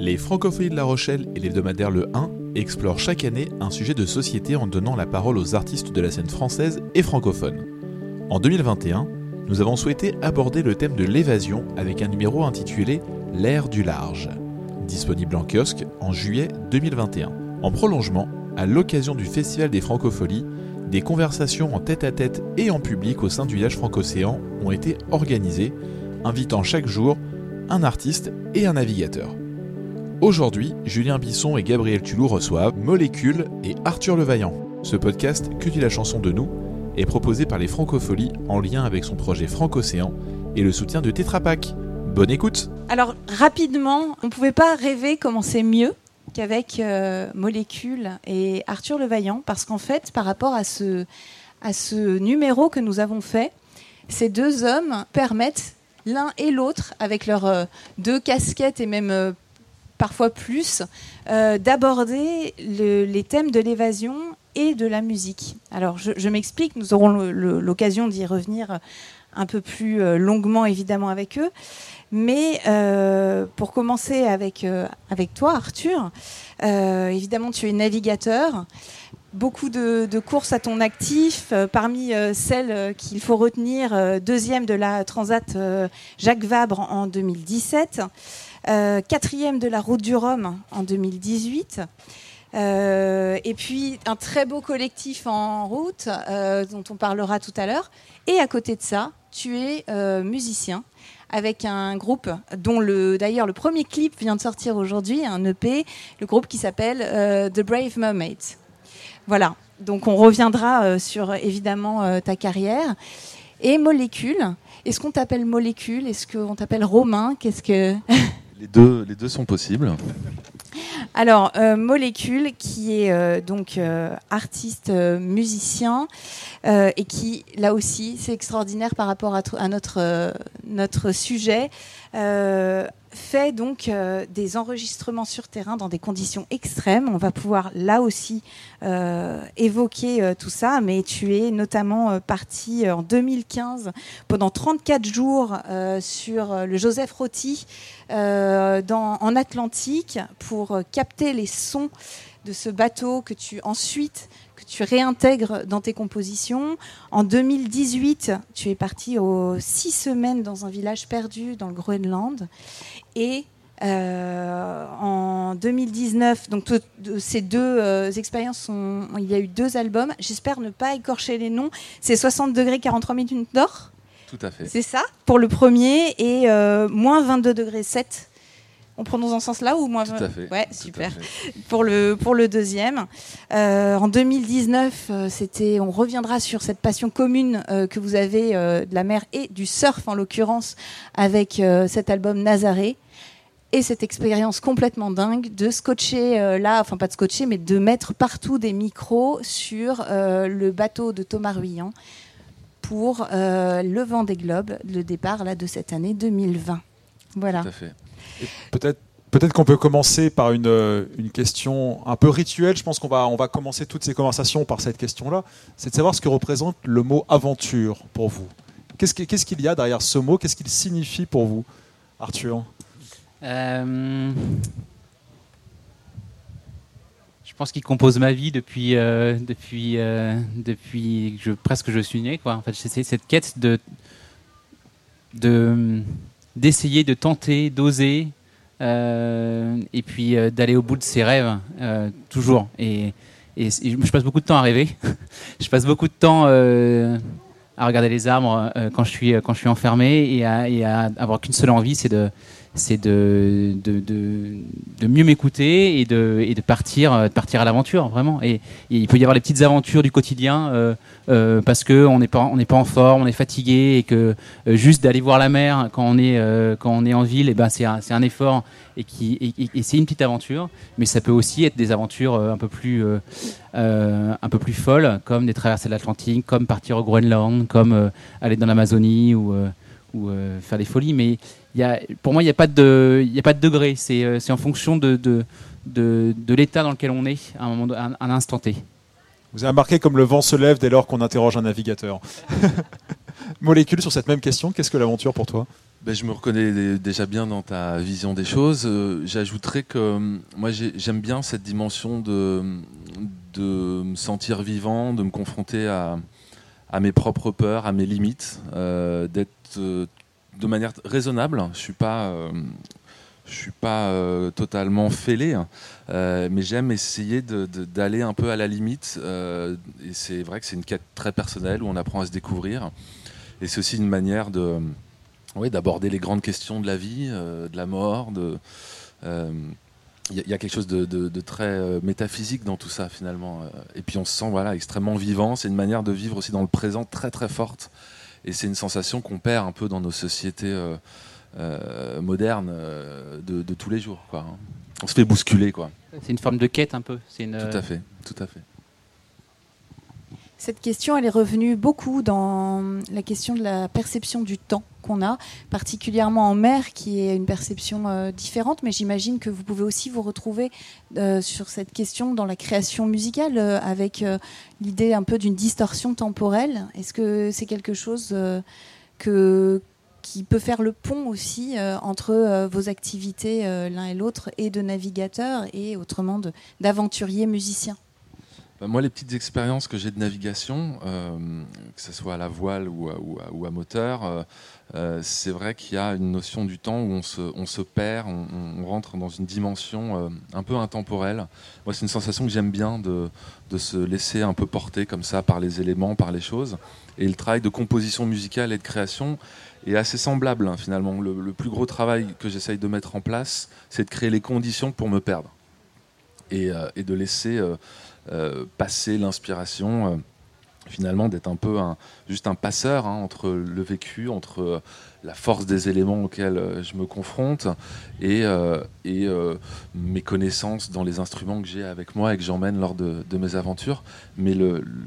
Les Francophonies de La Rochelle et l'hebdomadaire Le 1 explorent chaque année un sujet de société en donnant la parole aux artistes de la scène française et francophone. En 2021, nous avons souhaité aborder le thème de l'évasion avec un numéro intitulé L'ère du large, disponible en kiosque en juillet 2021. En prolongement, à l'occasion du Festival des Francopholies, des conversations en tête-à-tête et en public au sein du village francocéan ont été organisées, invitant chaque jour un artiste et un navigateur. Aujourd'hui, Julien Bisson et Gabriel Tulou reçoivent Molécule et Arthur Levaillant. Ce podcast, Que dit la chanson de nous, est proposé par les Francopholies en lien avec son projet Francocéan et le soutien de Tetra Pak. Bonne écoute Alors rapidement, on ne pouvait pas rêver comment c'est mieux qu'avec euh, Molécule et Arthur Levaillant, parce qu'en fait, par rapport à ce, à ce numéro que nous avons fait, ces deux hommes permettent l'un et l'autre, avec leurs euh, deux casquettes et même euh, parfois plus, euh, d'aborder le- les thèmes de l'évasion et de la musique. Alors je, m'explique, nous aurons l'occasion d'y revenir un peu plus euh, longuement évidemment avec eux. Mais euh, pour commencer avec, toi, Arthur, évidemment, tu es navigateur. Beaucoup de, courses à ton actif. Parmi celles qu'il faut retenir, deuxième de la Transat Jacques Vabre en 2017, euh, quatrième de la Route du Rhum en 2018. Euh, et puis un très beau collectif en route euh, dont on parlera tout à l'heure. Et à côté de ça, tu es euh, musicien avec un groupe dont le d'ailleurs le premier clip vient de sortir aujourd'hui, un EP, le groupe qui s'appelle euh, The Brave Mermaids. Voilà. Donc on reviendra euh, sur évidemment euh, ta carrière et Molécule. Est-ce qu'on t'appelle Molécule? Est-ce qu'on t'appelle Romain? Qu'est-ce que Les deux, sont possibles. Alors, euh, Molécule, qui est euh, donc euh, artiste, musicien, et qui, là aussi, c'est extraordinaire par rapport à, à notre, sujet, fait donc euh, des enregistrements sur terrain dans des conditions extrêmes. On va pouvoir, là aussi, euh, évoquer euh, tout ça, mais tu es notamment euh, parti euh, en 2015 pendant 34 jours euh, sur euh, le Joseph Rotti euh, en Atlantique pour euh, capter les sons de ce bateau que tu ensuite tu réintègres dans tes compositions. En 2018, tu es parti aux six semaines dans un village perdu dans le Groenland. Et euh, en 2019, donc ces deux euh, expériences, sont, il y a eu deux albums. J'espère ne pas écorcher les noms. C'est 60 degrés 43 minutes d'or. Tout à fait. C'est ça pour le premier et euh, moins 22 degrés 7. On prononce en ce sens-là ou moins Tout 20 à fait. Ouais, Tout super. fait. Pour le pour le deuxième, Euh, en 2019, euh, c'était. On reviendra sur cette passion commune euh, que vous avez de la mer et du surf en l'occurrence avec cet album Nazaré. Et cette expérience complètement dingue de scotcher euh, là, enfin pas de scotcher, mais de mettre partout des micros sur euh, le bateau de Thomas Ruyant pour euh, le vent des globes, le départ là de cette année 2020. Voilà. Tout à fait. Peut-être peut-être qu'on peut commencer par une, euh, une question un peu rituelle. Je pense qu'on va, on va commencer toutes ces conversations par cette question-là. C'est de savoir ce que représente le mot aventure pour vous. Qu'est-ce qui- qu'est-ce qu'il y a derrière ce mot? Qu'est-ce qu'il signifie pour vous, Arthur? Euh, je pense qu'il compose ma vie depuis, euh, depuis, depuis presque que je suis né. En fait, c'est cette quête de, de, d'essayer, de tenter, d'oser, euh, et puis euh, d'aller au bout de ses rêves, euh, toujours. Et, je passe beaucoup de temps à rêver. je passe beaucoup de temps à regarder les arbres quand, je suis, quand je suis enfermé et à avoir qu'une seule envie, c'est de c'est de, de, de, mieux m'écouter et de, et de partir, euh, de partir à l'aventure, vraiment. Et, il peut y avoir les petites aventures du quotidien euh, euh, parce qu'on n'est pas, pas en forme, on est fatigué et que euh, juste d'aller voir la mer quand on est, euh, quand on est en ville, et ben c'est un, un effort et, et, c'est une petite aventure. Mais ça peut aussi être des aventures un peu plus, un peu plus folles, comme des traversées de l'Atlantique, comme partir au Groenland, comme aller dans l'Amazonie ou, ou euh, faire des folies. Mais il y a, pour moi, il n'y a, pas de- il y a pas de degré. C'est euh, en fonction de, de, de, de l'état dans lequel on est à un, moment, de- à un, à un instant T. Vous avez remarqué comme le vent se lève dès lors qu'on interroge un navigateur. Molécule, sur cette même question, qu'est-ce que l'aventure pour toi? Ben, je me reconnais déjà bien dans ta vision des choses. Euh, J'ajouterais que moi j'ai- j'aime bien cette dimension de, de me sentir vivant, de me confronter à, à mes propres peurs, à mes limites, euh, d'être de manière raisonnable. Je suis pas, euh, je suis pas euh, totalement fêlé, hein. Euh, mais j'aime essayer d'aller un peu à la limite. euh, et c'est vrai que c'est une quête très personnelle où on apprend à se découvrir. Et c'est aussi une manière de oui, d'aborder les grandes questions de la vie, euh, de la mort. Euh, il y, a- quelque chose de, de- très euh, métaphysique dans tout ça finalement. Euh, Et puis on se sent voilà extrêmement vivant. C'est une manière de vivre aussi dans le présent très très forte. Et c'est une sensation qu'on perd un peu dans nos sociétés euh, euh, modernes euh, de, de tous les jours. Quoi, hein. On se fait bousculer, quoi. C'est une forme de quête un peu. Une. Tout à fait, tout à fait. Cette question, est revenue beaucoup dans la question de la perception du temps qu'on a, particulièrement en mer, qui est une perception euh, différente, mais j'imagine que vous pouvez aussi vous retrouver euh, sur cette question dans la création musicale, euh, avec l'idée un peu d'une distorsion temporelle. Est-ce que c'est quelque chose qui peut faire le pont aussi entre vos activités l'un et l'autre, et de navigateur, et autrement d'aventurier musicien Bah, moi, les petites expériences que j'ai de navigation, euh, que ce soit à la voile ou à, moteur, euh, euh, c'est vrai qu'il y a une notion du temps où on se, perd, on, rentre dans une dimension un peu intemporelle. Moi, c'est une sensation que j'aime bien de, se laisser un peu porter comme ça par les éléments, par les choses. Et le travail de composition musicale et de création est assez semblable hein, finalement. Le, plus gros travail que j'essaye de mettre en place, c'est de créer les conditions pour me perdre et, de laisser passer l'inspiration, euh, finalement d'être un peu un, juste un passeur hein, entre le vécu, entre euh, la force des éléments auxquels euh, je me confronte et, euh, euh, mes connaissances dans les instruments que j'ai avec moi et que j'emmène lors de, mes aventures. Mais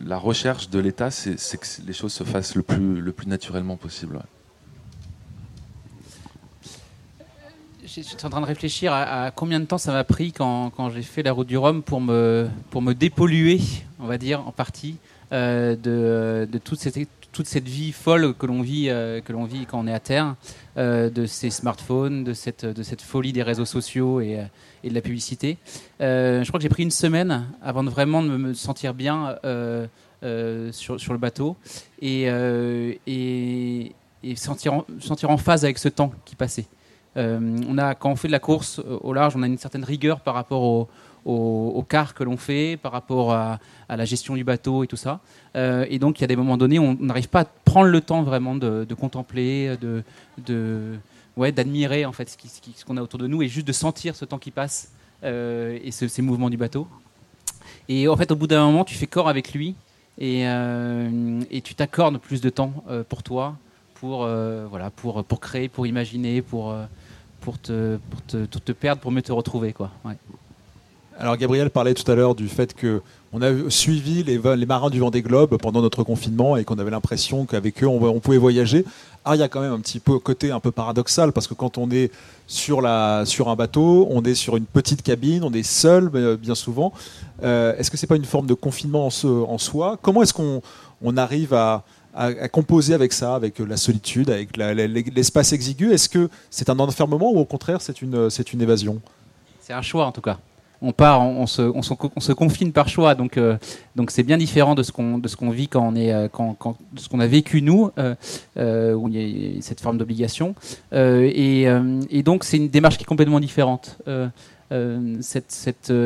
la recherche de l'état, c'est que les choses se fassent le plus, le plus naturellement possible. Je suis en train de réfléchir à, combien de temps ça m'a pris quand, j'ai fait la route du Rhum pour me, pour me dépolluer, on va dire, en partie, euh, de, toute, cette, toute cette vie folle que l'on vit, euh, vit quand on est à terre, euh, de ces smartphones, de cette, de cette folie des réseaux sociaux et, de la publicité. Je crois que j'ai pris une semaine avant de vraiment me, sentir bien sur, sur le bateau et, et, et sentir, en, sentir en phase avec ce temps qui passait. Euh, on a, quand on fait de la course euh, au large, on a une certaine rigueur par rapport au, au, quart que l'on fait, par rapport à, la gestion du bateau et tout ça. Euh, et donc, il y a des moments donnés, on n'arrive pas à prendre le temps vraiment de, contempler, de, ouais, d'admirer en fait ce, qu'on a autour de nous et juste de sentir ce temps qui passe et ce- ces mouvements du bateau. Et en fait, au bout d'un moment, tu fais corps avec lui et, tu t'accordes plus de temps pour toi, pour, voilà, pour, pour créer, pour imaginer, pour, pour, te, pour te, te- perdre, pour mieux te retrouver. Quoi. Alors Gabriel parlait tout à l'heure du fait que on a suivi les, les marins du Vendée Globe pendant notre confinement et qu'on avait l'impression qu'avec eux on, pouvait voyager. Alors il y a quand même un petit peu côté un peu paradoxal parce que quand on est sur, la, sur un bateau, on est sur une petite cabine, on est seul euh, bien souvent. Euh, est-ce que c'est pas une forme de confinement en, en soi? Comment est-ce qu'on on arrive à, à- composer avec ça, avec la solitude, avec l'espace exigu Est-ce que c'est un enfermement ou au contraire c'est une, une évasion? C'est un choix en tout cas. On part, on, se, on, se, on se confine par choix, donc euh, donc c'est bien différent de ce qu'on vit quand on est euh, de ce qu'on a vécu nous, euh, euh, où il y a cette forme d'obligation. Euh, et, euh, donc c'est une démarche qui est complètement différente. Euh, euh, cette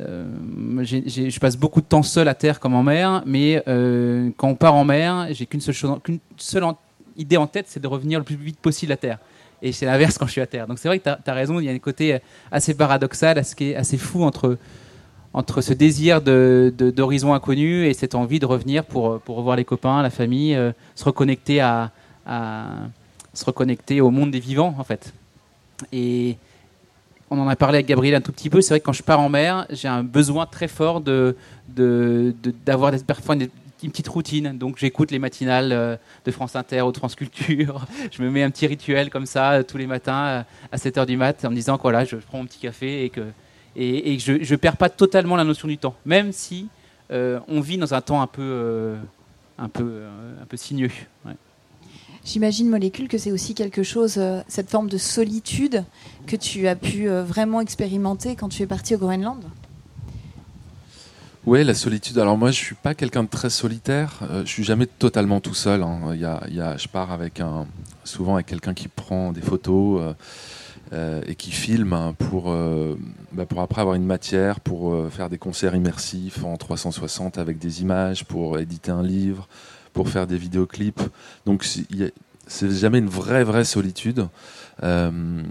euh, je passe beaucoup de temps seul à terre comme en mer, mais euh, quand on part en mer, j'ai qu'une seule chose, qu'une seule idée en tête, c'est de revenir le plus vite possible à terre. Et c'est l'inverse quand je suis à terre. Donc c'est vrai que tu as, raison, il y a un côté assez paradoxal, assez, assez fou entre, entre ce désir de- de- d'horizon inconnu et cette envie de revenir pour, pour revoir les copains, la famille, euh, se reconnecter à- se reconnecter au monde des vivants en fait. Et on en a parlé avec Gabriel un tout petit peu. C'est vrai que quand je pars en mer, j'ai un besoin très fort de de- de- d'avoir des- parfois une, petite routine. Donc j'écoute les matinales euh, de France Inter ou de France Culture. je me mets un petit rituel comme ça euh, tous les matins euh, à 7h du mat en me disant que voilà, je prends mon petit café et que et, je ne perds pas totalement la notion du temps, même si on vit dans un temps un peu, un peu, un peu sinueux. J'imagine, Molécule, que c'est aussi quelque chose, euh, cette forme de solitude que tu as pu euh, vraiment expérimenter quand tu es parti au Groenland? Oui, la solitude. Alors moi, je suis pas quelqu'un de très solitaire. Euh, je suis jamais totalement tout seul. hein. Il y a- je pars avec un, souvent avec quelqu'un qui prend des photos euh, et qui filme hein, pour, bah, pour après avoir une matière, pour faire des concerts immersifs en 360 avec des images, pour éditer un livre, pour faire des vidéoclips. Donc c'est- jamais une vraie vraie solitude. Euh,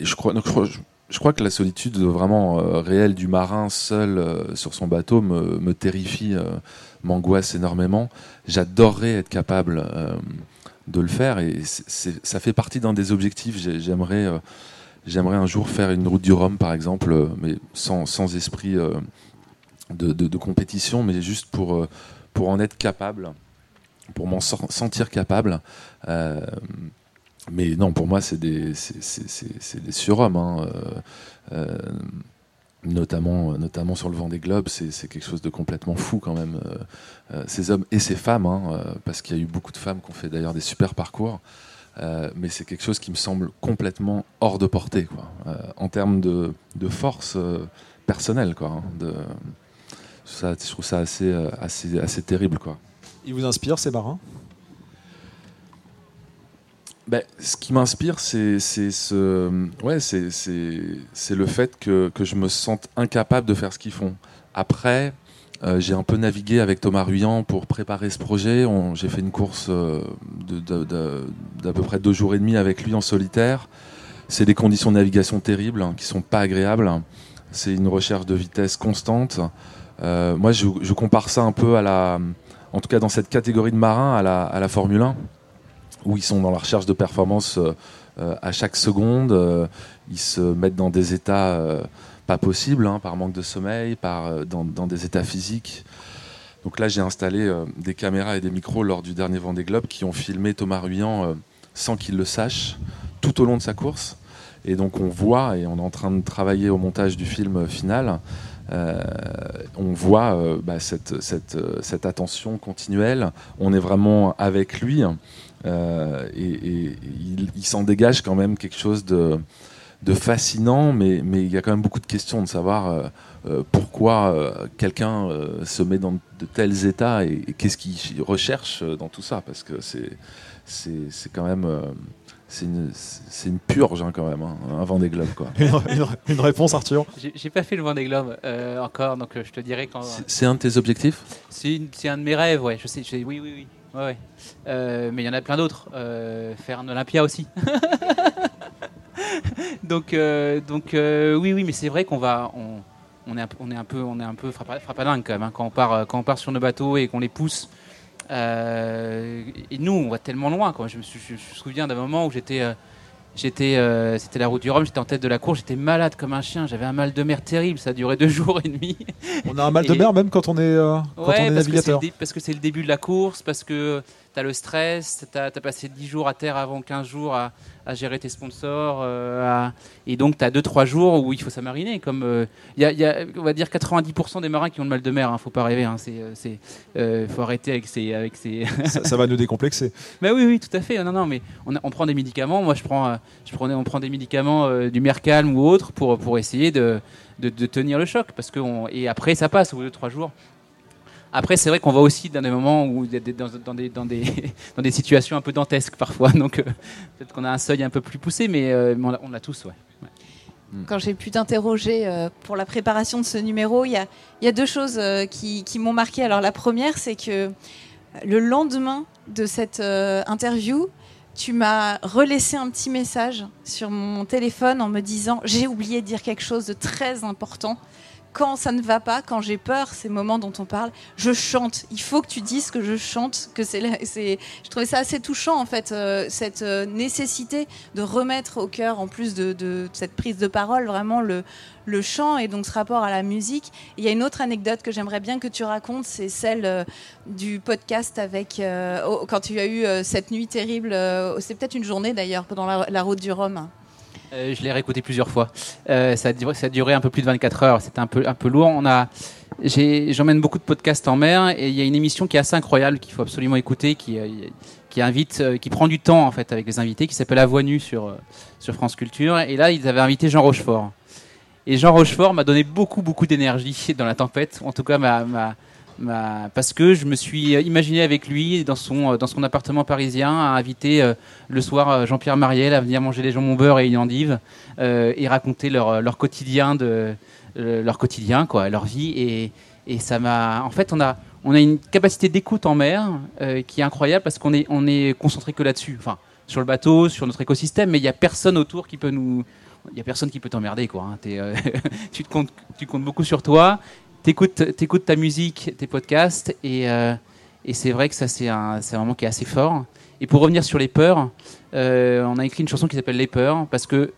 je crois, que la solitude vraiment euh, réelle du marin seul euh, sur son bateau me, terrifie, m'angoisse énormément. J'adorerais être capable de le faire et ça fait partie d'un des objectifs. J'ai- J'aimerais, j'aimerais un jour faire une route du Rhum par exemple, mais sans, sans esprit de, compétition, mais juste pour, pour en être capable, pour m'en sentir capable. Euh, mais non, pour moi, c'est des, des surhommes. hein. Euh, euh, notamment, notamment sur le vent des globes, c'est, quelque chose de complètement fou quand même. Ces hommes et ces femmes, hein, parce qu'il y a eu beaucoup de femmes qui ont fait d'ailleurs des super parcours. Mais c'est quelque chose qui me semble complètement hors de portée, quoi. En termes de, de force personnelle, quoi. hein, ça, je trouve ça assez, euh, assez, assez terrible, quoi. Ils vous inspirent ces marins? Ben, ce qui m'inspire, c'est c'est ce, ouais, c'est le fait que, que je me sente incapable de faire ce qu'ils font. Après, euh, j'ai un peu navigué avec Thomas Ruyant pour préparer ce projet. J'ai fait une course euh, d'à peu près deux jours et demi avec lui en solitaire. C'est des conditions de navigation terribles, hein, qui sont pas agréables. C'est une recherche de vitesse constante. Euh, moi, je, compare ça un peu à la, en tout cas dans cette catégorie de marins, à la, à la Formule 1 où ils sont dans la recherche de performance euh, euh, à chaque seconde. ils se mettent dans des états pas possibles, hein, par manque de sommeil, par, dans, dans des états physiques. Donc là, j'ai installé des caméras et des micros lors du dernier Vendée Globe qui ont filmé Thomas Ruyant sans qu'il le sache tout au long de sa course. Et donc on voit, et on est en train de travailler au montage du film final, euh, on voit euh, bah, euh, cette attention continuelle. On est vraiment avec lui. Et, il, s'en dégage quand même quelque chose de, fascinant, mais, il y a quand même beaucoup de questions de savoir pourquoi quelqu'un se met dans de tels états et, et qu'est-ce qu'il recherche dans tout ça, parce que c'est quand même c'est une, c'est une purge hein, quand même, hein, un vent des globes quoi. une, une- une réponse, Arthur? J'ai j'ai pas fait le Vendée Globe euh, encore, donc euh, je te dirai quand. C'est- C'est un de tes objectifs? C'est une- c'est un de mes rêves, ouais. Je sais, je sais- oui, oui, oui. Ouais, ouais. Euh, mais il y en a plein d'autres. Euh, faire un Olympia aussi. donc, euh, donc euh, oui, oui, mais c'est vrai qu'on va, on, on est un, peu- on est un peu, on est un peu frappa- frappadingue quand même hein, quand on part, quand on part sur nos bateaux et qu'on les pousse. Euh, et nous, on va tellement loin. Je me, je me souviens d'un moment où j'étais, euh, j'étais, euh, c'était la route du Rhum. J'étais en tête de la course. J'étais malade comme un chien. J'avais un mal de mer terrible. Ça a duré deux jours et demi. On a un mal de mer même quand on est, euh, quand Ouais, on est parce que navigateur. parce que c'est le début de la course, parce que tu as le stress, tu as, passé 10 jours à terre avant 15 jours à, à gérer tes sponsors, euh, à- et donc tu as 2-3 jours où il faut s'amariner. Comme euh, il y, a, il y a, on va dire 90% des marins qui ont le mal de mer, hein, faut pas rêver, hein, c'est, euh, euh, faut arrêter avec ces, avec ces, ça, ça va nous décomplexer. mais oui, oui, tout à fait. Non, non, mais on, a- on prend des médicaments. Moi, je prends, euh, je prenais, on prend des médicaments euh, du Mercalm ou autre pour, pour essayer de, de, de tenir le choc. Parce que on- et après, ça passe au bout de trois jours. Après, c'est vrai qu'on va aussi dans des moments où dans, dans des, dans, des, dans des situations un peu dantesques parfois. Donc, euh, peut-être qu'on a un seuil un peu plus poussé, mais, euh, mais on l'a- tous, ouais. Quand j'ai pu t'interroger euh, pour la préparation de ce numéro, il y a, il y a deux choses euh, qui, qui m'ont marqué. Alors la première, c'est que le lendemain de cette euh, interview, tu m'as relaissé un petit message sur mon téléphone en me disant j'ai oublié de dire quelque chose de très important. Quand ça ne va pas, quand j'ai peur, ces moments dont on parle, je chante. Il faut que tu dises que je chante, que c'est. Je trouvais ça assez touchant en fait, euh, cette euh, nécessité de remettre au cœur, en plus de, cette prise de parole, vraiment le, chant et donc ce rapport à la musique. Il y a une autre anecdote que j'aimerais bien que tu racontes, c'est celle euh, du podcast avec quand tu as eu cette nuit terrible. c'est peut-être une journée d'ailleurs pendant la route du Rhum. Euh, je l'ai réécouté plusieurs fois. Euh, ça, a duré, un peu plus de 24 heures. C'était un peu, un peu lourd. On a, j'emmène beaucoup de podcasts en mer et il y a une émission qui est assez incroyable qu'il faut absolument écouter, qui, euh, qui invite, qui prend du temps en fait avec les invités, qui s'appelle La Voix Nue sur sur France Culture. Et là, ils avaient invité Jean Rochefort. Et Jean Rochefort m'a donné beaucoup beaucoup d'énergie dans la tempête. En tout cas, m'a m'a- parce que je me suis imaginé avec lui dans son euh, dans son appartement parisien à inviter euh, le soir euh, Jean-Pierre Mariel à venir manger des jambons beurre et une endive et raconter leur leur quotidien de leur quotidien quoi, leur vie et et ça m'a en fait on a on a une capacité d'écoute en mer qui est incroyable parce qu'on est on est concentré que là-dessus. Enfin, sur le bateau, sur notre écosystème, mais il y a personne autour qui peut nous il y a personne qui peut t'emmerder quoi. hein. Tu te comptes tu comptes beaucoup sur toi. T'écoutes ta musique, tes podcasts et euh, c'est vrai que ça c'est un moment qui est assez fort. Et pour revenir sur les peurs, euh, on a écrit une chanson qui s'appelle Les peurs parce que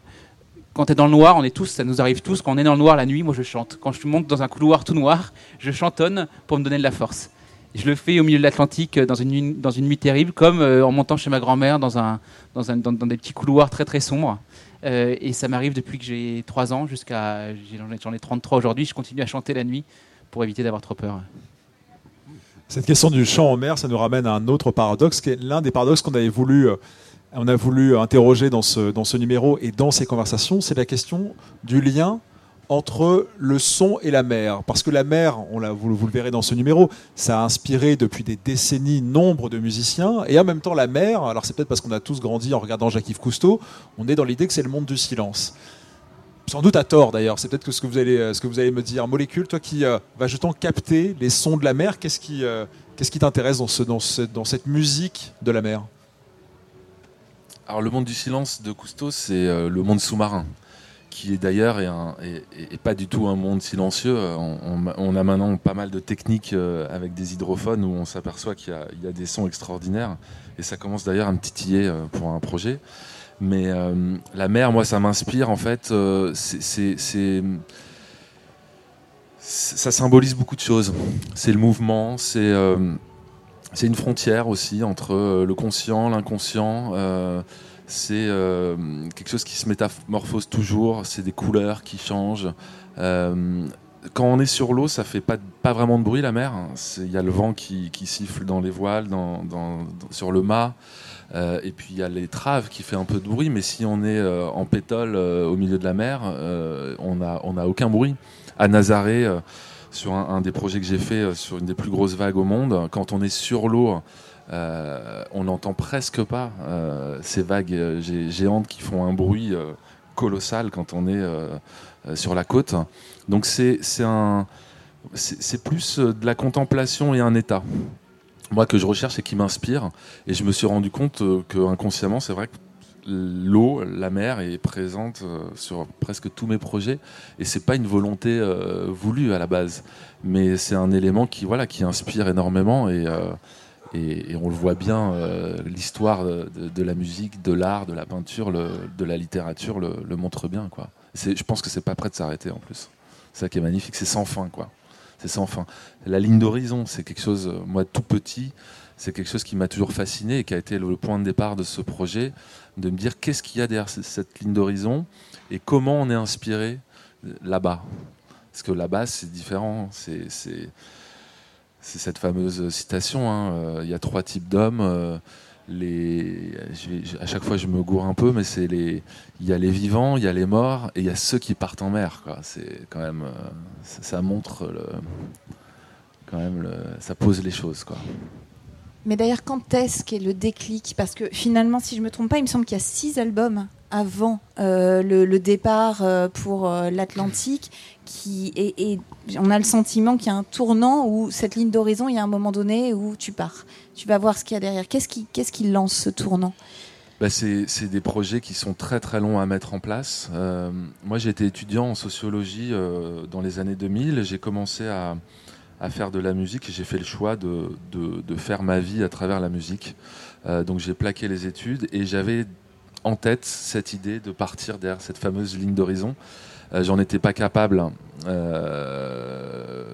quand tu es dans le noir, on est tous, ça nous arrive tous, quand on est dans le noir la nuit, moi je chante. Quand je monte dans un couloir tout noir, je chantonne pour me donner de la force. Je le fais au milieu de l'Atlantique euh, dans une, nuit- terrible, comme en montant chez ma grand-mère dans, un, dans, un, dans des petits couloirs très très sombres. Euh, et ça m'arrive depuis que j'ai 3 ans jusqu'à. j'ai- J'en ai, j'en ai 33 aujourd'hui, je continue à chanter la nuit pour éviter d'avoir trop peur. Cette question du chant en mer, ça nous ramène à un autre paradoxe, qui est l'un des paradoxes qu'on avait voulu, euh, on a voulu interroger dans ce, dans ce numéro et dans ces conversations, c'est la question du lien entre le son et la mer. Parce que la mer, on l'a, vous, le verrez dans ce numéro, ça a inspiré depuis des décennies nombre de musiciens. Et en même temps, la mer, alors c'est peut-être parce qu'on a tous grandi en regardant Jacques-Yves Cousteau, on est dans l'idée que c'est le monde du silence. Sans doute à tort d'ailleurs, c'est peut-être ce que vous allez, euh, ce que vous allez me dire. Molécule, toi qui euh, vas justement capter les sons de la mer, qu'est-ce qui, euh, qui t'intéresse dans, ce- dans cette musique de la mer? Alors le monde du silence de Cousteau, c'est euh, le monde sous-marin, qui est d'ailleurs est, est- pas du tout un monde silencieux. On, a maintenant pas mal de techniques euh, avec des hydrophones où on s'aperçoit qu'il y, a- des sons extraordinaires, et ça commence d'ailleurs à me titiller euh, pour un projet. Mais euh, la mer, moi, ça m'inspire en fait. ça symbolise beaucoup de choses. C'est le mouvement, c'est une frontière aussi entre le conscient, l'inconscient. C'est euh, quelque chose qui se métamorphose toujours. C'est des couleurs qui changent. Euh, quand on est sur l'eau, ça fait pas, pas vraiment de bruit la mer. Il y a le vent qui, qui siffle dans les voiles, dans, sur le mât. Euh, et puis il y a les traves qui fait un peu de bruit. Mais si on est en pétole au milieu de la mer, on n'a on a aucun bruit. À Nazaré, sur un, un des projets que j'ai fait sur une des plus grosses vagues au monde, quand on est sur l'eau, euh, on n'entend presque pas euh, ces vagues euh, gé- géantes qui font un bruit colossal quand on est sur la côte. Donc c'est plus de la contemplation et un état. Moi que je recherche et qui m'inspire. Et je me suis rendu compte que inconsciemment, c'est vrai que l'eau, la mer est présente sur presque tous mes projets. Et c'est pas une volonté voulue à la base, mais c'est un élément qui voilà qui inspire énormément et et, on le voit bien, euh, l'histoire de, la musique, de l'art, de la peinture, de la littérature le, montre bien. Je pense que c'est pas prêt de s'arrêter en plus. C'est ça qui est magnifique, c'est sans fin. C'est sans fin. La ligne d'horizon, c'est quelque chose, euh, moi tout petit, c'est quelque chose qui m'a toujours fasciné et qui a été le point de départ de ce projet, de me dire qu'est-ce qu'il y a derrière cette ligne d'horizon et comment on est inspiré euh, là-bas? Parce que là-bas, c'est différent. C'est, cette fameuse citation. hein, euh, Il y a trois types d'hommes. euh, à chaque fois, je me gourre un peu, mais c'est les. Il y a les vivants, il y a les morts, et il y a ceux qui partent en mer. C'est quand même. euh, ça, montre ça pose les choses. Mais d'ailleurs, quand est-ce qu'est le déclic? Parce que finalement, si je me trompe pas, il me semble qu'il y a six albums avant le, départ pour l'Atlantique, et, on a le sentiment qu'il y a un tournant où cette ligne d'horizon, il y a un moment donné où tu pars, tu vas voir ce qu'il y a derrière. Qu'est-ce qui, lance ce tournant? Bah, c'est des projets qui sont très très longs à mettre en place. Euh, moi, j'ai été étudiant en sociologie euh, dans les années 2000. J'ai commencé à, faire de la musique et j'ai fait le choix de faire ma vie à travers la musique. Euh, donc, j'ai plaqué les études et j'avais en tête cette idée de partir derrière cette fameuse ligne d'horizon. Euh, J'en étais pas capable euh,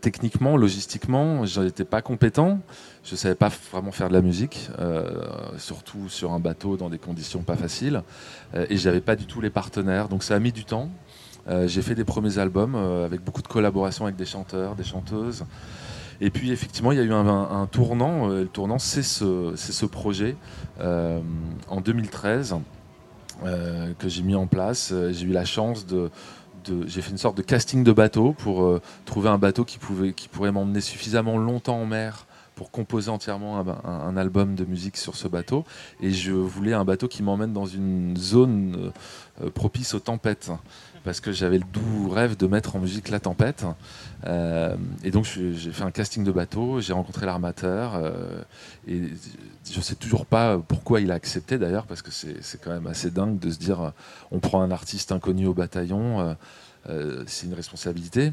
techniquement, logistiquement, j'en étais pas compétent. Je savais pas vraiment faire de la musique, euh, surtout sur un bateau dans des conditions pas faciles, et j'avais pas du tout les partenaires. Donc ça a mis du temps. j'ai fait des premiers albums avec beaucoup de collaborations avec des chanteurs, des chanteuses. Et puis effectivement, il y a eu un, tournant. le tournant, c'est ce, ce, projet en 2013 que j'ai mis en place. J'ai eu la chance de, j'ai fait une sorte de casting de bateau pour trouver un bateau qui, pouvait, qui pourrait m'emmener suffisamment longtemps en mer pour composer entièrement un, album de musique sur ce bateau. Et je voulais un bateau qui m'emmène dans une zone euh, propice aux tempêtes. Parce que j'avais le doux rêve de mettre en musique la tempête. Euh, et donc j'ai fait un casting de bateau, j'ai rencontré l'armateur. Euh, et je ne sais toujours pas pourquoi il a accepté d'ailleurs, parce que c'est quand même assez dingue de se dire on prend un artiste inconnu au bataillon, c'est une responsabilité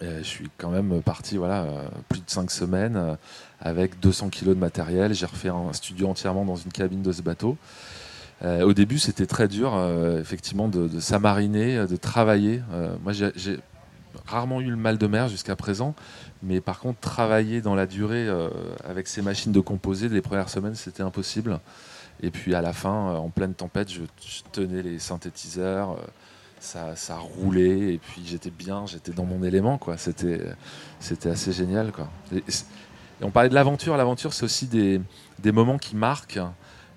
je suis quand même parti voilà, euh, plus de 5 semaines euh, avec 200 kilos de matériel. J'ai refait un studio entièrement dans une cabine de ce bateau. Euh, au début, c'était très dur, effectivement, de, s'amariner, de travailler. moi, j'ai rarement eu le mal de mer jusqu'à présent, mais par contre, travailler dans la durée avec ces machines de composer, les premières semaines, c'était impossible. Et puis à la fin, en pleine tempête, je tenais les synthétiseurs ça, roulait et puis j'étais bien, j'étais dans mon élément quoi. C'était assez génial quoi. On parlait de l'aventure, l'aventure c'est aussi des, moments qui marquent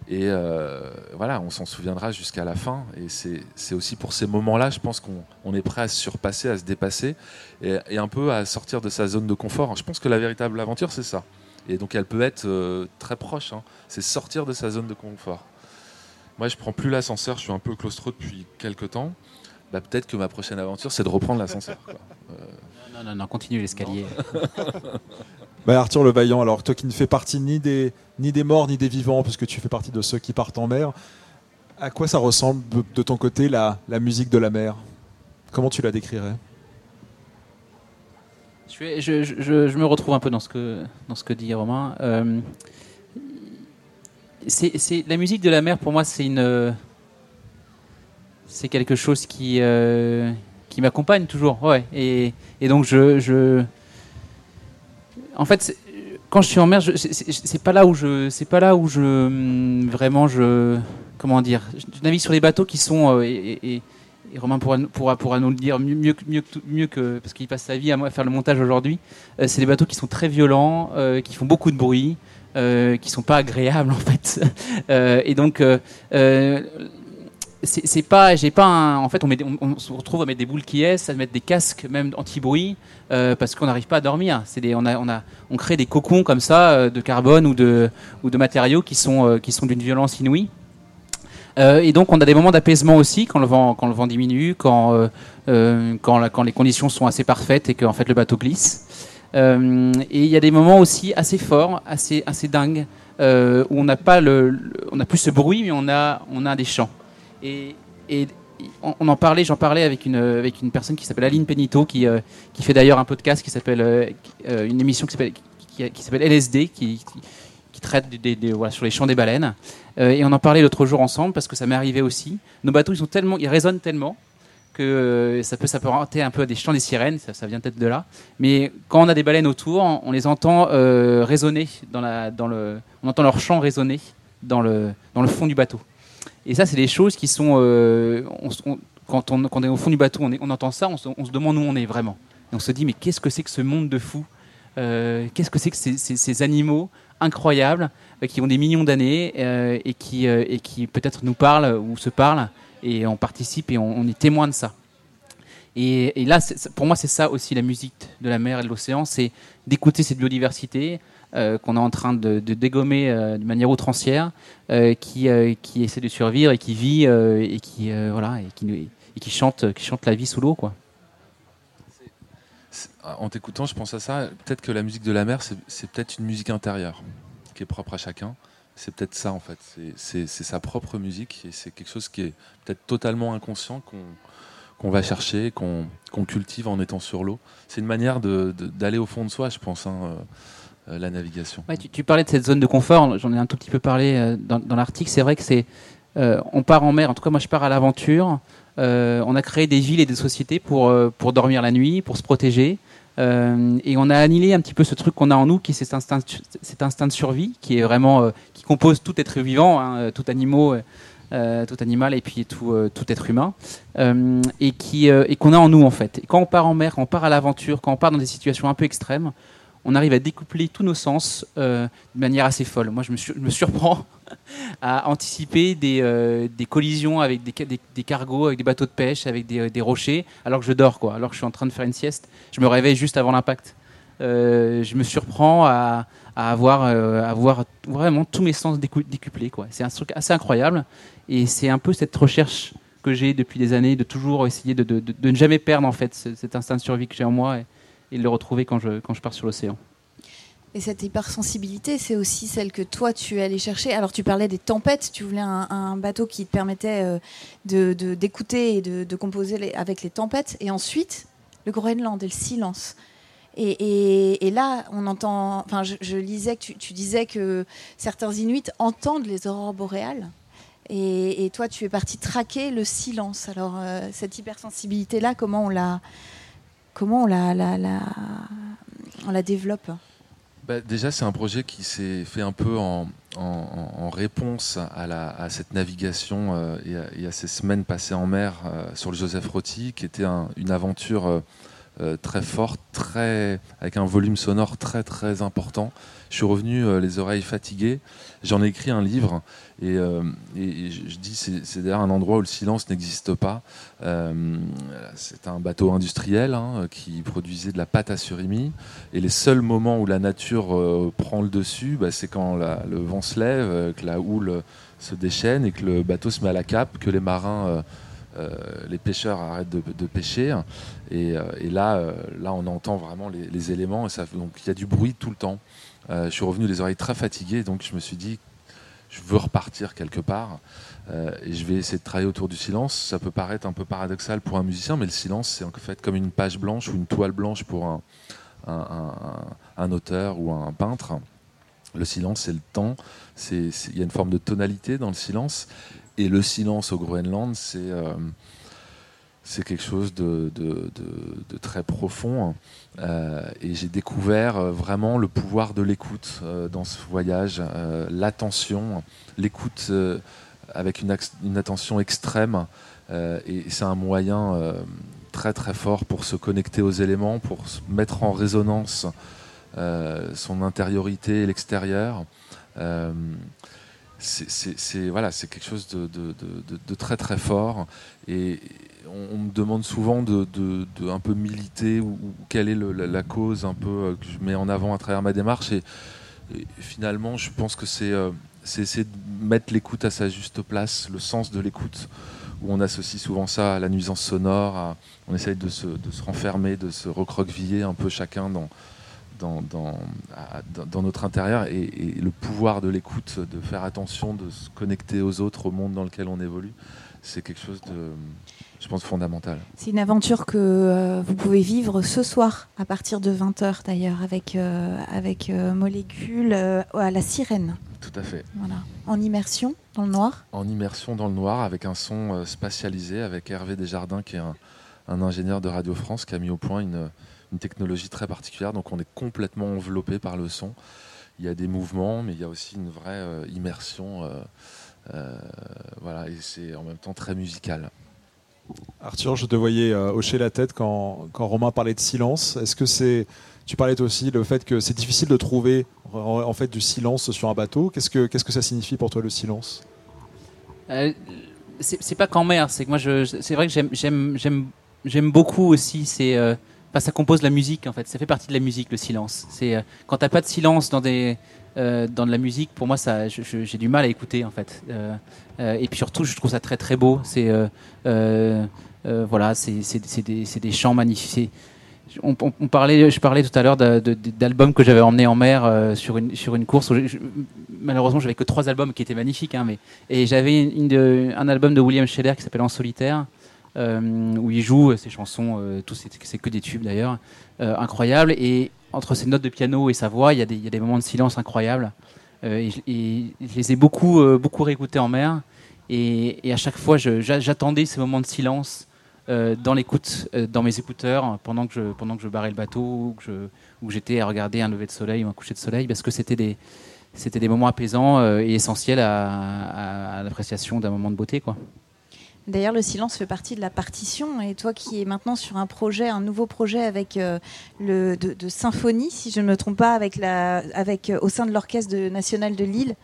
et euh, voilà, on s'en souviendra jusqu'à la fin et c'est aussi pour ces moments-là, je pense qu'on est prêt à se surpasser, à se dépasser et, un peu à sortir de sa zone de confort. Je pense que la véritable aventure c'est ça. Et donc elle peut être euh, très proche, hein. c'est sortir de sa zone de confort. Moi, je prends plus l'ascenseur, je suis un peu claustro depuis quelques temps bah, peut-être que ma prochaine aventure, c'est de reprendre l'ascenseur. Non, non, non, continue l'escalier. bah, Arthur Le Vaillant, alors toi qui ne fais partie ni des, ni des morts ni des vivants, puisque tu fais partie de ceux qui partent en mer, à quoi ça ressemble de, ton côté la, la, musique de la mer? Comment tu la décrirais? Je, je, je, me retrouve un peu dans ce que, dans ce que dit Romain. Euh, c'est, la musique de la mer, pour moi, c'est quelque chose qui, euh, qui m'accompagne toujours. Ouais. Et, et donc, je, En fait, quand je suis en mer, c'est pas là où je. C'est pas là où je. Hum, vraiment, je. Comment dire Je navigue sur des bateaux qui sont. Euh, et, Romain pourra, pourra, nous le dire mieux, mieux, mieux, que. Parce qu'il passe sa vie à faire le montage aujourd'hui. Euh, c'est des bateaux qui sont très violents, qui font beaucoup de bruit. Euh, qui sont pas agréables en fait. et donc c'est pas j'ai pas en fait on, se retrouve à mettre des boules qui est à mettre des casques même anti-bruit euh, parce qu'on n'arrive pas à dormir. C'est on a on a on crée des cocons comme ça euh, de carbone ou de ou de matériaux qui sont euh, qui sont d'une violence inouïe. Et donc on a des moments d'apaisement aussi quand le vent quand le vent diminue quand quand, quand les conditions sont assez parfaites et que en fait le bateau glisse. Et il y a des moments aussi assez forts assez assez dingues où on n'a plus ce bruit mais on a on a des chants et, on, en parlait, j'en parlais avec une, personne qui s'appelle Aline Penito, qui, euh, qui fait d'ailleurs un podcast qui s'appelle, euh, euh, une émission qui s'appelle, LSD, qui, traite sur les chants des baleines. et on en parlait l'autre jour ensemble parce que ça m'est arrivé aussi. Nos bateaux, ils, sont tellement, ils résonnent tellement que ça peut s'apparenter un peu à des chants des sirènes, ça, vient peut-être de là. Mais quand on a des baleines autour, on les entend résonner dans, le, on entend leur chant résonner dans le fond du bateau. Et ça, c'est des choses qui sont. Euh, quand, on, est au fond du bateau, on, entend ça, on se, demande où on est vraiment. Et on se dit, mais qu'est-ce que c'est que ce monde de fous euh, Qu'est-ce que c'est que ces, animaux incroyables euh, qui ont des millions d'années et qui, et qui peut-être nous parlent ou se parlent et on participe et on, est témoin de ça. Et là, pour moi, c'est ça aussi la musique de la mer et de l'océan, c'est d'écouter cette biodiversité, euh, qu'on est en train de, dégommer euh, de manière outrancière, euh, qui, qui essaie de survivre et qui vit et qui voilà et qui, chante qui chante la vie sous l'eau quoi. En t'écoutant, je pense à ça. Peut-être que la musique de la mer, c'est peut-être une musique intérieure qui est propre à chacun. C'est peut-être ça en fait. C'est sa propre musique et c'est quelque chose qui est peut-être totalement inconscient qu'on va chercher, qu'on cultive en étant sur l'eau. C'est une manière d'aller au fond de soi, je pense. Hein. Euh, la navigation. tu, parlais de cette zone de confort, j'en ai un tout petit peu parlé euh, dans, l'article. C'est vrai que c'est, euh, on part en mer. En tout cas, moi, je pars à l'aventure. on a créé des villes et des sociétés pour pour dormir la nuit, pour se protéger. et on a annihilé un petit peu ce truc qu'on a en nous, qui est cet instinct, de survie, qui est vraiment, qui compose tout être vivant, hein, tout animal tout animal et puis tout, tout être humain, et qui et qu'on a en nous en fait. Et quand on part en mer, quand on part à l'aventure, quand on part dans des situations un peu extrêmes, on arrive à découpler tous nos sens de manière assez folle. Moi, je me, surprends à anticiper des, euh, collisions avec des, cargos, avec des bateaux de pêche, avec des, des, rochers, alors que je dors, quoi, alors que je suis en train de faire une sieste. Je me réveille juste avant l'impact. Euh, je me surprends à, avoir, euh, vraiment tous mes sens décuplés. C'est un truc assez incroyable. Et c'est un peu cette recherche que j'ai depuis des années de toujours essayer de, ne jamais perdre en fait cet instinct de survie que j'ai en moi et, le retrouver quand je, quand je pars sur l'océan. Et cette hypersensibilité, c'est aussi celle que toi, tu es allé chercher. Alors, tu parlais des tempêtes, tu voulais un, bateau qui te permettait euh, de d'écouter et de, composer avec les tempêtes. Et ensuite, le Groenland et le silence. Et, là, on entend. Enfin, je, lisais que tu, disais que certains Inuits entendent les aurores boréales. Et, toi, tu es parti traquer le silence. Alors, euh, cette hypersensibilité-là, comment on la, comment on la, développe bah, déjà, c'est un projet qui s'est fait un peu en, réponse à, cette navigation euh, et, à, ces semaines passées en mer euh, sur le Joseph Rotti, qui était une aventure euh, très forte, très, avec un volume sonore très très important. Je suis revenu les oreilles fatiguées. J'en ai écrit un livre et, je dis c'est d'ailleurs un endroit où le silence n'existe pas. c'est un bateau industriel hein, qui produisait de la pâte à surimi et les seuls moments où la nature euh, prend le dessus, bah, c'est quand le vent se lève, euh, que la houle se déchaîne et que le bateau se met à la cape, que les marins, euh, les pêcheurs arrêtent de, pêcher. Et, là, là, on entend vraiment les, éléments. Et ça, donc il y a du bruit tout le temps. je suis revenu les oreilles très fatiguées, donc je me suis dit, je veux repartir quelque part. et je vais essayer de travailler autour du silence. Ça peut paraître un peu paradoxal pour un musicien, mais le silence, c'est en fait comme une page blanche ou une toile blanche pour un, un, auteur ou un peintre. Le silence, c'est le temps. Il y a une forme de tonalité dans le silence. Et le silence au Groenland, c'est euh, quelque chose de, très profond. Euh, et j'ai découvert euh, vraiment le pouvoir de l'écoute dans ce voyage, l'attention, l'écoute avec une, attention extrême. et c'est un moyen très très fort pour se connecter aux éléments, pour mettre en résonance son intériorité et l'extérieur. Euh, c'est voilà, quelque chose de, de, très très fort. Et on, me demande souvent de, un peu militer ou, quelle est la, cause un peu euh, que je mets en avant à travers ma démarche. Et, finalement je pense que c'est c'est de mettre l'écoute à sa juste place, le sens de l'écoute où on associe souvent ça à la nuisance sonore, on essaye de se, renfermer, de se recroqueviller un peu chacun dans, dans, notre intérieur et, le pouvoir de l'écoute, de faire attention, de se connecter aux autres, au monde dans lequel on évolue, c'est quelque chose de, je pense, fondamental. C'est une aventure que euh, vous pouvez vivre ce soir à partir de 20h d'ailleurs avec, euh, avec euh, Molécule à la sirène. Tout à fait. Voilà. En immersion dans le noir En immersion dans le noir avec un son spatialisé avec Hervé Desjardins qui est un, un ingénieur de Radio France qui a mis au point une, une technologie très particulière. Donc on est complètement enveloppé par le son. Il y a des mouvements, mais il y a aussi une vraie euh, immersion. Euh, euh, voilà, et c'est en même temps très musical. Arthur, je te voyais hocher la tête quand, quand Romain parlait de silence. Est-ce que c'est tu parlais aussi le fait que c'est difficile de trouver en fait du silence sur un bateau. Qu'est-ce que qu'est-ce que ça signifie pour toi le silence? C'est pas qu'en mer, c'est que moi je, c'est vrai que j'aime j'aime beaucoup aussi c'est ça compose la musique en fait. Ça fait partie de la musique, le silence. C'est euh, quand t'as pas de silence dans des euh, dans de la musique, pour moi, ça, j'ai du mal à écouter en fait. Euh, et puis surtout, je trouve ça très très beau. C'est voilà, c'est des, des, chants magnifiques. On, parlait, je parlais tout à l'heure d'albums que j'avais emmenés en mer sur, une, sur une course. malheureusement, j'avais que trois albums qui étaient magnifiques, hein, mais, et j'avais un album de William Scheller qui s'appelle En solitaire, euh, où il joue ses chansons, euh, c'est que des tubes d'ailleurs, euh, incroyables. Et entre ses notes de piano et sa voix, il y, a des, moments de silence incroyables. Et, je les ai beaucoup, beaucoup réécoutés en mer. Et, à chaque fois, j'attendais ces moments de silence dans l'écoute, dans mes écouteurs, pendant que je, pendant que je barrais le bateau, ou que j'étais à regarder un lever de soleil ou un coucher de soleil, parce que c'était des, c'était des moments apaisants et essentiels à, l'appréciation d'un moment de beauté. Quoi. D'ailleurs, le silence fait partie de la partition. Et toi qui es maintenant sur un projet, un nouveau projet avec le, de, symphonie, si je ne me trompe pas, avec la, avec, au sein de l'Orchestre national de Lille,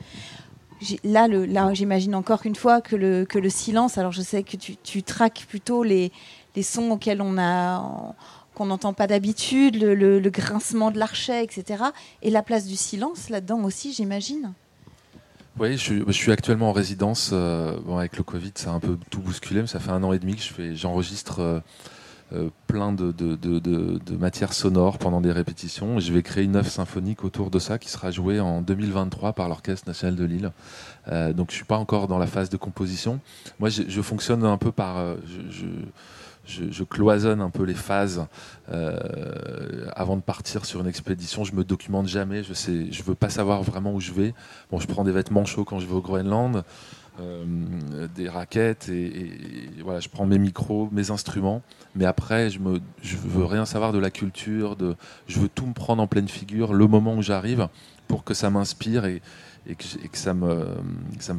là, là j'imagine encore qu'une fois que le, que le silence, alors je sais que tu, tu traques plutôt les, les sons auxquels on a qu'on n'entend pas d'habitude, le, grincement de l'archet, etc. Et la place du silence là-dedans aussi, j'imagine. Oui, je suis, actuellement en résidence. Euh, bon, avec le Covid, ça a un peu tout bousculé, mais ça fait un an et demi que je fais, j'enregistre euh, euh, plein de, matières sonores pendant des répétitions. Je vais créer une œuvre symphonique autour de ça qui sera jouée en 2023 par l'Orchestre national de Lille. Donc je suis pas encore dans la phase de composition. Moi, je, fonctionne un peu par... je, cloisonne un peu les phases euh, avant de partir sur une expédition. Je me documente jamais. Je sais, je veux pas savoir vraiment où je vais. Bon, je prends des vêtements chauds quand je vais au Groenland. Euh, des raquettes et, voilà, je prends mes micros, mes instruments, mais après je me, je veux rien savoir de la culture, je veux tout me prendre en pleine figure le moment où j'arrive pour que ça m'inspire et, que, ça me,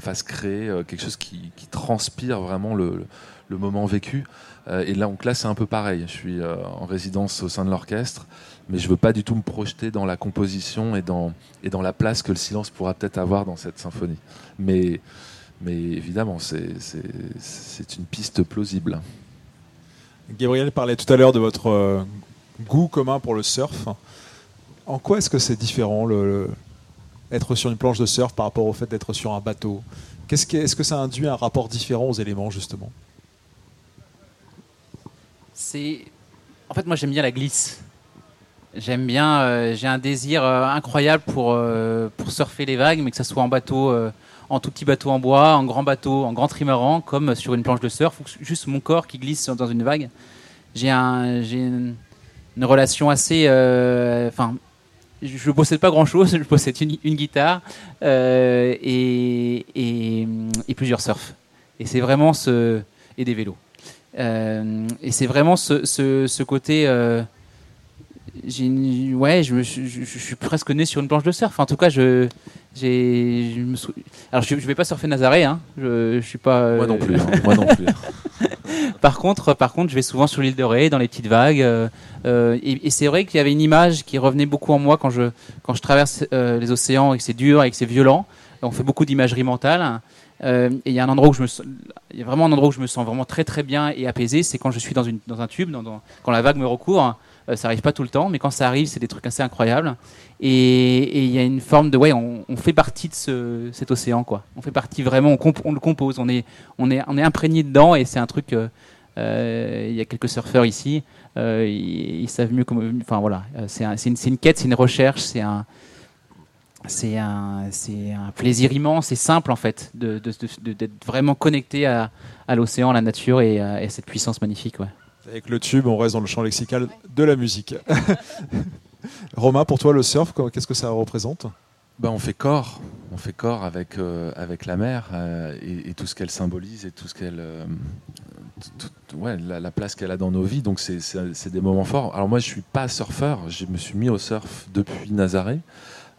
fasse créer euh, quelque chose qui, transpire vraiment le, moment vécu. Euh, et là, donc là, c'est un peu pareil. Je suis en résidence au sein de l'orchestre, mais je veux pas du tout me projeter dans la composition et dans, et dans la place que le silence pourra peut-être avoir dans cette symphonie. Mais mais évidemment, c'est une piste plausible. Gabriel parlait tout à l'heure de votre euh, goût commun pour le surf. En quoi est-ce que c'est différent, le, être sur une planche de surf par rapport au fait d'être sur un bateau? Est-ce que ça induit un rapport différent aux éléments, justement? C'est. En fait, moi, j'aime bien la glisse. J'aime bien. Euh, j'ai un désir euh, incroyable pour, pour surfer les vagues, mais que ce soit en bateau en tout petit bateau en bois, en grand bateau, en grand trimaran, comme sur une planche de surf, juste mon corps qui glisse dans une vague. J'ai un, une, relation assez. Euh, enfin, je ne possède pas grand chose, je possède une, guitare euh, et, et, plusieurs surfs. Et c'est vraiment ce. et des vélos. Euh, et c'est vraiment ce, ce, ce côté ouais, je, je, suis presque né sur une planche de surf. En tout cas, je, j'ai, me alors je, vais pas surfer Nazaré, hein. Je, je suis pas. Moi non plus. Hein. Moi non plus. par contre, par contre, je vais souvent sur l'île de Ré, dans les petites vagues. Euh, euh, et, c'est vrai qu'il y avait une image qui revenait beaucoup en moi quand je quand je traverse euh, les océans et que c'est dur et que c'est violent. On fait beaucoup d'imagerie mentale. Et il y a un endroit où je me, il y a vraiment un endroit où je me sens vraiment très très bien et apaisé, c'est quand je suis dans une dans un tube, quand la vague me recouvre. Euh, ça arrive pas tout le temps, mais quand ça arrive, c'est des trucs assez incroyables. Et il y a une forme de, ouais, on, fait partie de ce, cet océan, quoi. On fait partie vraiment, on, le compose, on est, on est, on est imprégné dedans, et c'est un truc. Euh, euh, il y a quelques surfeurs ici, ils, savent mieux comment. Enfin voilà, c'est un, une, une, quête, c'est une recherche, c'est un c'est un, un, plaisir immense et simple en fait d'être de, de, vraiment connecté à, à l'océan, à la nature et à, cette puissance magnifique. Ouais. Avec le tube, on reste dans le champ lexical de la musique. Romain, pour toi, le surf, qu'est-ce que ça représente? Ben, on fait corps, on fait corps avec, euh, avec la mer euh, et, tout ce qu'elle symbolise et tout ce qu'elle, euh, ouais, la, place qu'elle a dans nos vies. Donc c'est, des moments forts. Alors moi, je suis pas surfeur, je me suis mis au surf depuis Nazaré.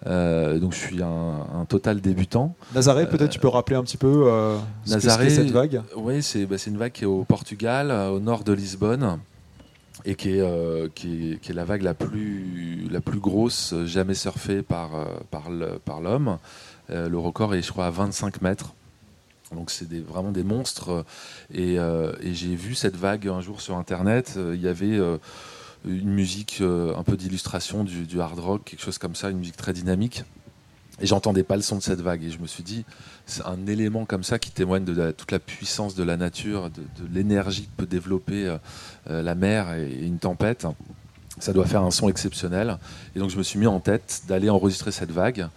Euh, donc je suis un, total débutant. Nazaré, peut-être tu peux rappeler un petit peu euh, Nazaré, cette vague? Oui, bah, c'est une vague qui est au Portugal, euh, au nord de Lisbonne, et qui est, qui est, la vague la plus, la plus grosse jamais surfée par, par l'homme. le record est, je crois, à 25 mètres. Donc c'est vraiment des monstres. Et, et j'ai vu cette vague un jour sur Internet. Il y avait une musique euh, un peu d'illustration du, hard rock, quelque chose comme ça, une musique très dynamique. Et j'entendais pas le son de cette vague. Et je me suis dit, c'est un élément comme ça qui témoigne de toute la puissance de la nature, de, l'énergie que peut développer euh, euh, la mer et, une tempête. Ça doit faire un son exceptionnel. Et donc je me suis mis en tête d'aller enregistrer cette vague.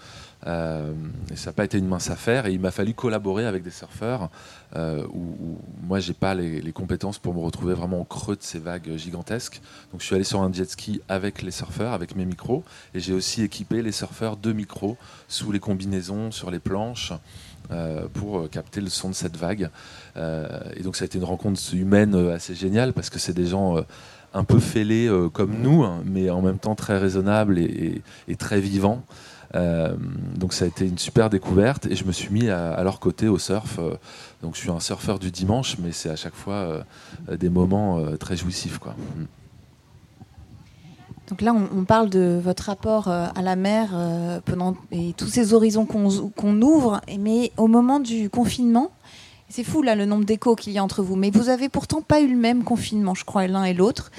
Euh, et ça n'a pas été une mince affaire. Et il m'a fallu collaborer avec des surfeurs euh, où, moi, j'ai pas les, compétences pour me retrouver vraiment au creux de ces vagues gigantesques. Donc, je suis allé sur un jet ski avec les surfeurs, avec mes micros. Et j'ai aussi équipé les surfeurs de micros sous les combinaisons, sur les planches. Euh, pour capter le son de cette vague. et donc ça a été une rencontre humaine assez géniale parce que c'est des gens un peu fêlés comme nous, hein, mais en même temps très raisonnables et très vivants. Donc ça a été une super découverte et je me suis mis à, leur côté au surf. donc je suis un surfeur du dimanche, mais c'est à chaque fois des moments très jouissifs. Quoi. Mm. Donc là, on, parle de votre rapport euh, à la mer euh, et tous ces horizons qu'on ouvre, mais au moment du confinement, c'est fou là le nombre d'échos qu'il y a entre vous, mais vous avez pourtant pas eu le même confinement, je crois, l'un et l'autre.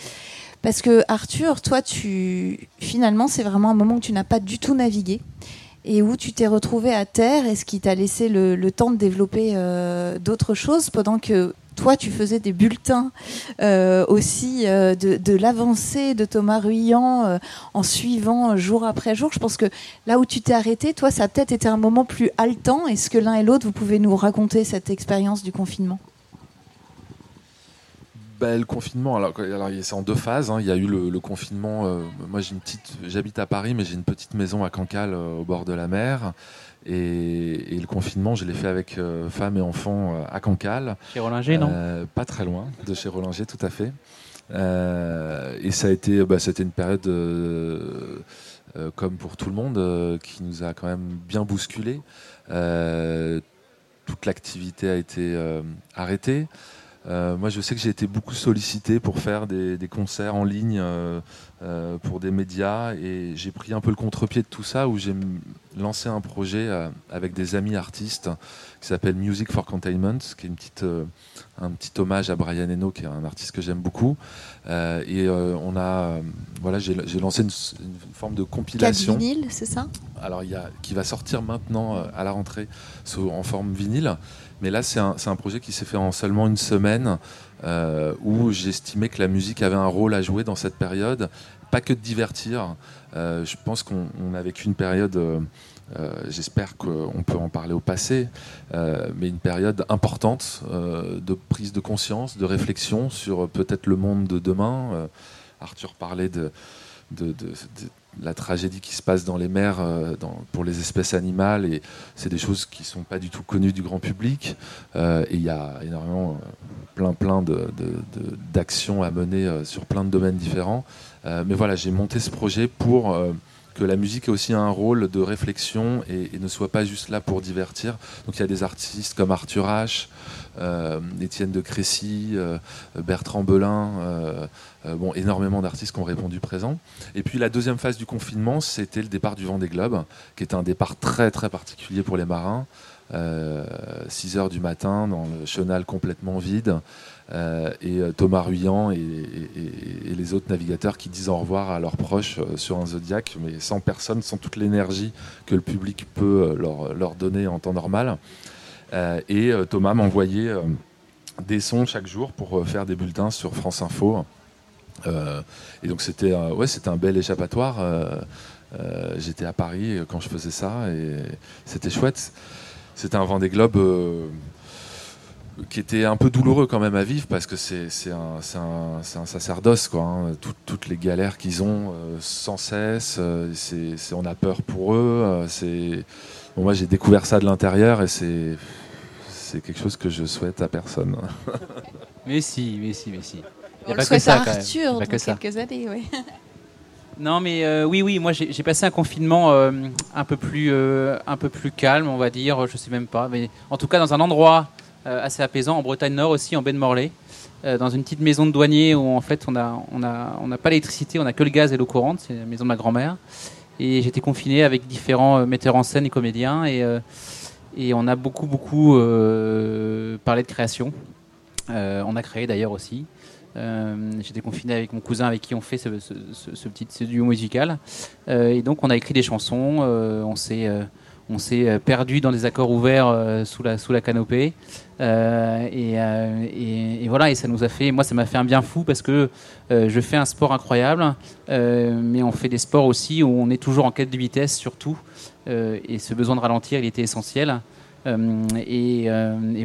Parce que Arthur, toi, tu finalement, c'est vraiment un moment où tu n'as pas du tout navigué et où tu t'es retrouvé à terre et ce qui t'a laissé le, temps de développer euh, d'autres choses pendant que toi, tu faisais des bulletins euh, aussi euh, de, l'avancée de Thomas Ruyant en suivant jour après jour? Je pense que là où tu t'es arrêté, toi, ça a peut-être été un moment plus haletant. Est-ce que l'un et l'autre, vous pouvez nous raconter cette expérience du confinement? Bah, le confinement, alors, c'est en deux phases. Hein. Il y a eu le, confinement. moi, j'ai une petite, j'habite à Paris, mais j'ai une petite maison à Cancale, au bord de la mer. Et, le confinement, je l'ai fait avec euh, femme et enfants euh, à Cancale. Chez Rollinger, non? Euh, Pas très loin de chez Rollinger, tout à fait. et ça a été, bah, c'était une période, comme pour tout le monde, qui nous a quand même bien bousculé. toute l'activité a été arrêtée. Moi, je sais que j'ai été beaucoup sollicité pour faire des, des concerts en ligne euh, pour des médias et j'ai pris un peu le contre-pied de tout ça où j'ai lancé un projet euh, avec des amis artistes qui s'appelle Music for Containment, qui est une petite, euh, un petit hommage à Brian Eno, qui est un artiste que j'aime beaucoup. et on a, voilà, j'ai lancé une, forme de compilation. vinyle, c'est ça? Alors, il y a, qui va sortir maintenant à la rentrée en forme vinyle. Mais là, c'est un, projet qui s'est fait en seulement une semaine. Euh, où j'estimais que la musique avait un rôle à jouer dans cette période, pas que de divertir. Euh, je pense qu'on a vécu une période, euh, j'espère qu'on peut en parler au passé, mais une période importante de prise de conscience, de réflexion sur peut-être le monde de demain. Arthur parlait de, la tragédie qui se passe dans les mers pour les espèces animales et c'est des choses qui sont pas du tout connues du grand public et il y a énormément plein plein d'actions à mener euh, sur plein de domaines différents. Euh, mais voilà, j'ai monté ce projet pour euh, que la musique ait aussi un rôle de réflexion et, ne soit pas juste là pour divertir. Donc il y a des artistes comme Arthur H, Étienne de Crécy, Bertrand Belin, bon, énormément d'artistes qui ont répondu présent. Et puis la deuxième phase du confinement, c'était le départ du Vendée Globe, qui est un départ très très particulier pour les marins. 6 euh, heures du matin dans le chenal complètement vide. Euh, et euh, Thomas Ruyant et, les autres navigateurs qui disent au revoir à leurs proches sur un zodiaque, mais sans personne, sans toute l'énergie que le public peut leur, donner en temps normal. et Thomas m'envoyait des sons chaque jour pour faire des bulletins sur France Info. et donc c'était ouais, un bel échappatoire. J'étais à Paris quand je faisais ça et c'était chouette. C'était un Vendée Globe euh, qui était un peu douloureux quand même à vivre parce que c'est un, un, sacerdoce, quoi. Hein. toutes les galères qu'ils ont euh, sans cesse, euh, c'est on a peur pour eux. c'est bon, moi j'ai découvert ça de l'intérieur et c'est c'est quelque chose que je souhaite à personne. mais si, mais si, mais si. On le souhaite à Arthur dans quelques années, oui. Non, mais euh, oui, oui, moi j'ai passé un confinement euh, un, peu plus, euh, un peu plus calme, on va dire, je sais même pas, mais en tout cas dans un endroit assez apaisant, en Bretagne Nord aussi, en baie de Morlaix, dans une petite maison de douanier où en fait on n'a on a, on pas l'électricité, on a que le gaz et l'eau courante, c'est la maison de ma grand-mère. Et j'étais confiné avec différents metteurs en scène et comédiens, et, et on a beaucoup, beaucoup parlé de création. on a créé d'ailleurs aussi. Euh, j'étais confiné avec mon cousin avec qui on fait ce, petit duo musical. Euh, et donc on a écrit des chansons, euh, on s'est on perdu dans des accords ouverts sous, la, sous la canopée. Et, voilà, et ça nous a fait, moi ça m'a fait un bien fou parce que je fais un sport incroyable, mais on fait des sports aussi où on est toujours en quête de vitesse surtout. et ce besoin de ralentir, il était essentiel. Et,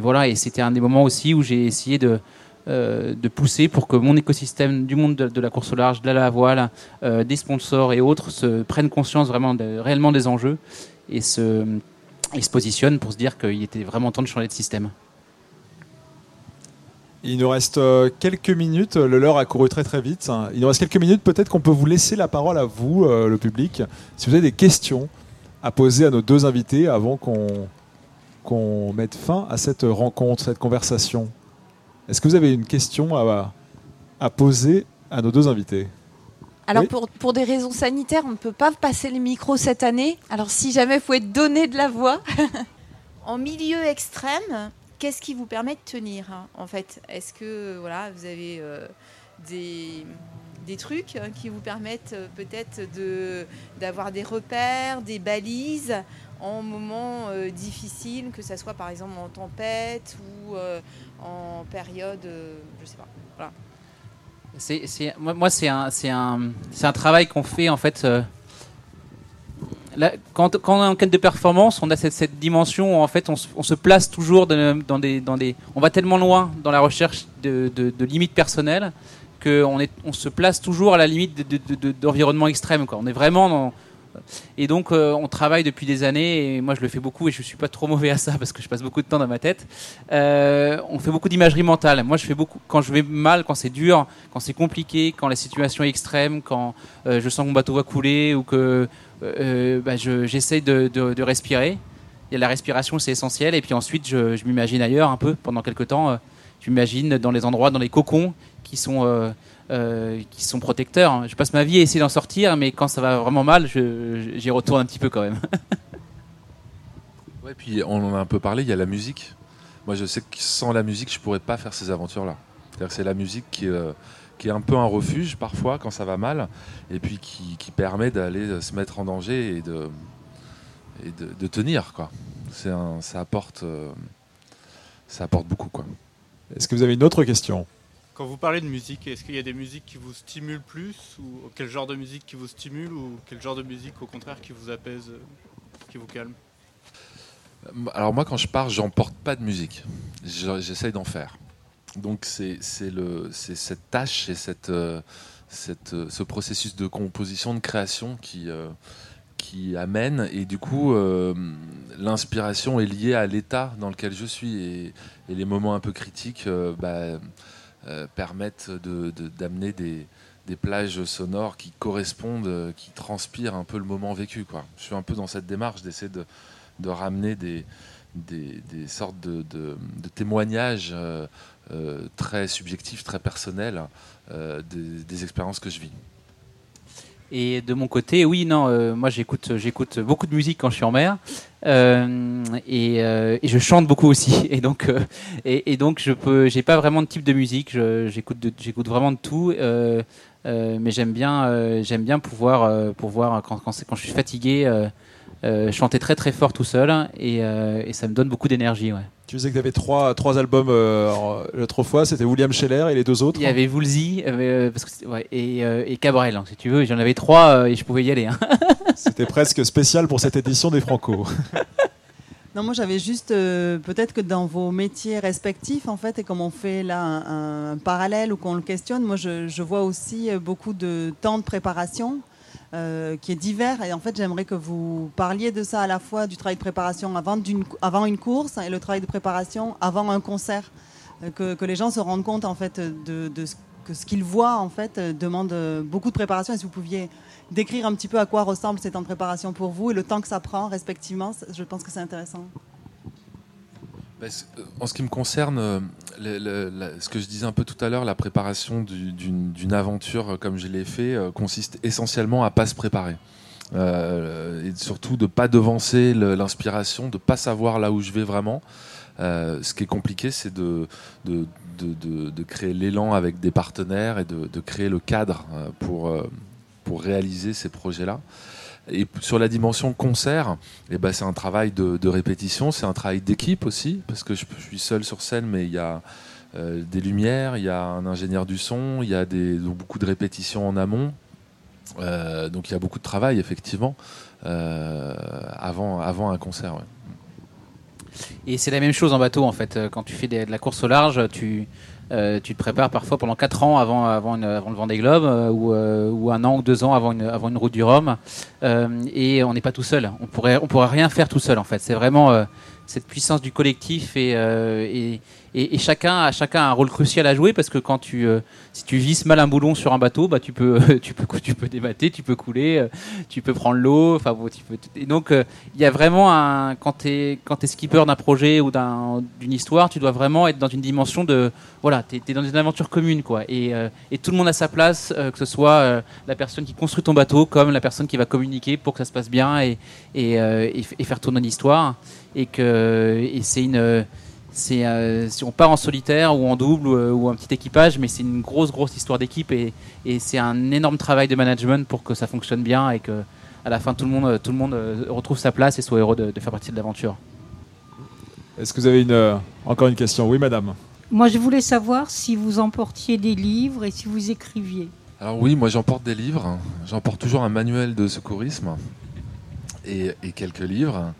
voilà, et c'était un des moments aussi où j'ai essayé de, euh, de pousser pour que mon écosystème du monde de, la course au large, de la voile, euh, des sponsors et autres se prennent conscience vraiment réellement des enjeux et se, positionnent pour se dire qu'il était vraiment temps de changer de système. Il nous reste euh, quelques minutes. Le l'heure a couru très très vite. Il nous reste quelques minutes. Peut-être qu'on peut vous laisser la parole à vous, le public, si vous avez des questions à poser à nos deux invités avant qu'on mette fin à cette rencontre, cette conversation. Est-ce que vous avez une question à, à poser à nos deux invités? Alors Oui. pour, pour des raisons sanitaires, on ne peut pas passer les micros cette année. Alors si jamais vous pouvez donner de la voix. En milieu extrême, qu'est-ce qui vous permet de tenir hein, en fait? Est-ce que voilà, vous avez euh, des, des trucs hein, qui vous permettent euh, peut-être de d'avoir des repères, des balises? En moments euh, difficiles, que ce soit par exemple en tempête ou euh, en période, euh, je sais pas. C'est, c'est- moi, moi, c'est un, c'est un, c'est un travail qu'on fait en fait. euh, quand, quand on est en quête de performance, on a cette, cette dimension où en fait on, se- on se place toujours dans des, dans des. On va tellement loin dans la recherche de, de- de limites personnelles qu'on est, on se place toujours à la limite de, de- de- de- d'environnement extrême. Quoi. On est vraiment dans. Et donc, euh, on travaille depuis des années, et moi je le fais beaucoup, et je suis pas trop mauvais à ça parce que je passe beaucoup de temps dans ma tête. Euh, on fait beaucoup d'imagerie mentale. Moi, je fais beaucoup quand je vais mal, quand c'est dur, quand c'est compliqué, quand la situation est extrême, quand euh, je sens que mon bateau va couler ou que bah, je- j'essaye de, de- de respirer. A la respiration, c'est essentiel. Et puis ensuite, je, m'imagine ailleurs un peu pendant quelques temps. je m'imagine dans les endroits, dans les cocons qui sont euh, qui sont protecteurs. Je passe ma vie à essayer d'en sortir, mais quand ça va vraiment mal, je- j'y retourne un petit peu quand même. Ouais, puis on en a un peu parlé, il y a la musique. Moi, je sais que sans la musique, je pourrais pas faire ces aventures-là. C'est-à-dire que c'est la musique qui, est, euh, qui est un peu un refuge parfois quand ça va mal, et puis qui, qui permet d'aller euh, se mettre en danger et de, et de, de tenir. Quoi. C'est un, ça, apporte, euh, ça apporte beaucoup. Quoi. Est-ce que vous avez une autre question? Quand vous parlez de musique, est-ce qu'il y a des musiques qui vous stimulent plus ou quel genre de musique qui vous stimule ou quel genre de musique au contraire qui vous apaise, euh, qui vous calme? Alors moi, quand je pars, j'emporte pas de musique. Je- J'essaye d'en faire. Donc c'est cette tâche et cette, euh, cette euh, ce processus de composition, de création qui euh, qui amène et du coup euh, l'inspiration est liée à l'état dans lequel je suis et, les moments un peu critiques euh, bah, euh, permettent de- de- d'amener des des plages sonores qui correspondent, euh, qui transpirent un peu le moment vécu. Quoi. Je suis un peu dans cette démarche d'essayer de, de ramener des, des, des sortes de, témoignages euh, très subjectifs, très personnels des, expériences que je vis. Et de mon côté, oui, non, moi j'écoute beaucoup de musique quand je suis en mer, euh, et, euh, et je chante beaucoup aussi. Et donc, euh, et, et donc je peux, j'ai pas vraiment de type de musique. j'écoute, j'écoute vraiment de tout, mais j'aime bien, j'aime bien pouvoir, pouvoir quand, quand, je suis fatigué, chanter très très fort tout seul, et, et ça me donne beaucoup d'énergie. Ouais. Tu disais que tu avais trois, trois albums l'autre fois, c'était William Scheller et les deux autres. Il y avait Woolsey, parce que c'était- ouais, et, et Cabrel, si tu veux. J'en avais trois et je pouvais y aller. hein. C'était presque spécial pour cette édition des Franco. Non, moi j'avais juste euh, peut-être que dans vos métiers respectifs, en fait, et comme on fait là un, parallèle ou qu'on le questionne, moi je, vois aussi euh, beaucoup de temps de préparation euh, qui est divers. Et en fait, j'aimerais que vous parliez de ça à la fois du travail de préparation avant, d'une- avant une course et le travail de préparation avant un concert. Que, que les gens se rendent compte en fait de, de que ce qu'ils voient en fait euh, demande euh, beaucoup de préparation. Et si vous pouviez décrire un petit peu à quoi ressemble ces temps de préparation pour vous et le temps que ça prend respectivement, je pense que c'est intéressant. C- euh, En ce qui me concerne, ce que je disais un peu tout à l'heure, la préparation du- d'une aventure comme je l'ai fait consiste essentiellement à pas se préparer. Et surtout de pas devancer l'inspiration, de pas savoir là où je vais vraiment. Ce qui est compliqué, c'est de, de, créer l'élan avec des partenaires et de, créer le cadre euh, pour, euh, pour réaliser ces projets-là. Et sur la dimension concert, eh ben, c'est un travail de, répétition, c'est un travail d'équipe aussi, parce que je, suis seul sur scène, mais il y a euh, des lumières, il y a un ingénieur du son, il y a donc beaucoup de répétitions en amont. Donc il y a beaucoup de travail, effectivement, avant, avant un concert. Et c'est la même chose en bateau en fait. Euh, Quand tu fais de la course au large, tu, euh, tu te prépares parfois pendant 4 ans avant, avant, le Vendée Globe euh, ou, euh, ou un an ou deux ans avant une, avant une route du Rhum. Et on n'est pas tout seul. On pourrait, on pourrait rien faire tout seul en fait. C'est vraiment, cette puissance du collectif et, et, chacun a chacun un rôle crucial à jouer parce que quand tu euh, si tu visses mal un boulon sur un bateau, bah tu peux tu peux tu peux débattre, tu peux couler, euh, tu peux prendre l'eau, enfin et donc euh, il y a vraiment un quand tu es quand tu skipper d'un projet ou d'une histoire, tu dois vraiment être dans une dimension de voilà, tu es, dans une aventure commune quoi. Et, et tout le monde a sa place que ce soit la personne qui construit ton bateau comme la personne qui va communiquer pour que ça se passe bien et et, et faire tourner l'histoire. Et que et c'est une c'est euh, si on part en solitaire ou en double ou, euh, un petit équipage, mais c'est une grosse grosse histoire d'équipe et, c'est un énorme travail de management pour que ça fonctionne bien et que à la fin tout le monde tout le monde euh, retrouve sa place et soit heureux de, faire partie de l'aventure. Est-ce que vous avez une, encore une question? Oui, madame. Moi, je voulais savoir si vous emportiez des livres et si vous écriviez. Alors oui, moi j'emporte des livres. J'emporte toujours un manuel de secourisme et, et quelques livres.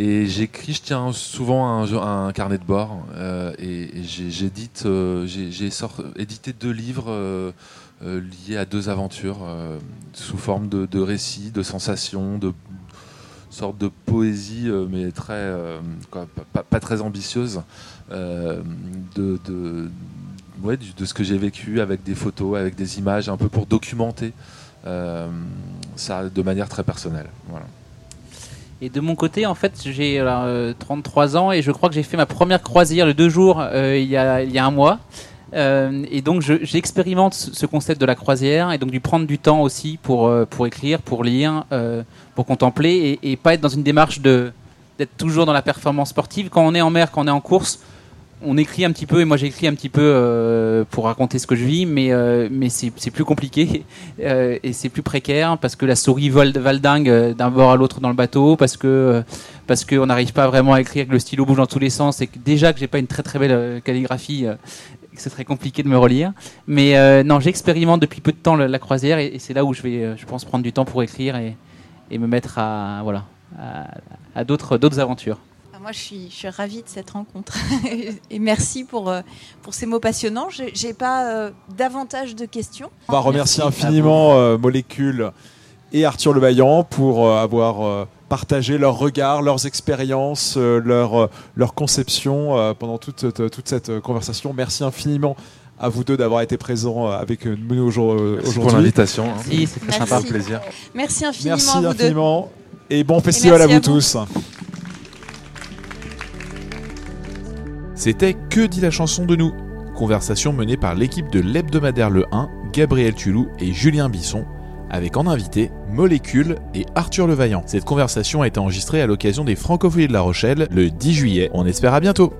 Et j'écris, je tiens souvent un, un carnet de bord euh, et, j'édite, euh, j'ai édité deux livres euh, liés à deux aventures sous forme de, récits, de sensations, de sorte de poésie, mais très, pas, très ambitieuse, de, de ce que j'ai vécu avec des photos, avec des images, un peu pour documenter ça de manière très personnelle. Voilà. Et de mon côté, en fait, j'ai 33 euh, ans et je crois que j'ai fait ma première croisière le deux jours euh, il, y a, un mois. Euh, et donc j'expérimente ce concept de la croisière et donc du prendre du temps aussi pour, pour écrire, pour lire, pour contempler et, et, pas être dans une démarche de d'être toujours dans la performance sportive. Quand on est en mer, quand on est en course, on écrit un petit peu et moi j'écris un petit peu euh, pour raconter ce que je vis, mais euh, mais c'est plus compliqué euh, et c'est plus précaire parce que la souris vole valdingue d'un bord à l'autre dans le bateau, parce que parce qu'on n'arrive pas vraiment à écrire, que le stylo bouge dans tous les sens et que déjà que j'ai pas une très très belle calligraphie, c'est très compliqué de me relire. Mais non, j'expérimente depuis peu de temps la, croisière et, c'est là où je vais, je pense, prendre du temps pour écrire et, et me mettre à voilà à d'autres d'autres aventures. Moi, je suis, je suis ravie de cette rencontre. et merci pour, euh, pour ces mots passionnants. Je n'ai pas euh, davantage de questions. On va remercier infiniment euh, Molécule et Arthur Levaillant pour avoir partagé leurs regards, leurs expériences, leur, leur conception pendant toute, toute cette conversation. Merci infiniment à vous deux d'avoir été présents avec nous aujourd'hui. Merci pour l'invitation. Hein. c'est très sympa. plaisir. Merci infiniment. Merci à vous infiniment. Et bon festival à vous tous. C'était Que dit la chanson de nous? Conversation menée par l'équipe de l'hebdomadaire Le 1, Gabriel Tulou et Julien Bisson, avec en invité Molécule et Arthur Levaillant. Cette conversation a été enregistrée à l'occasion des Francophonies de La Rochelle le 10 juillet. On espère à bientôt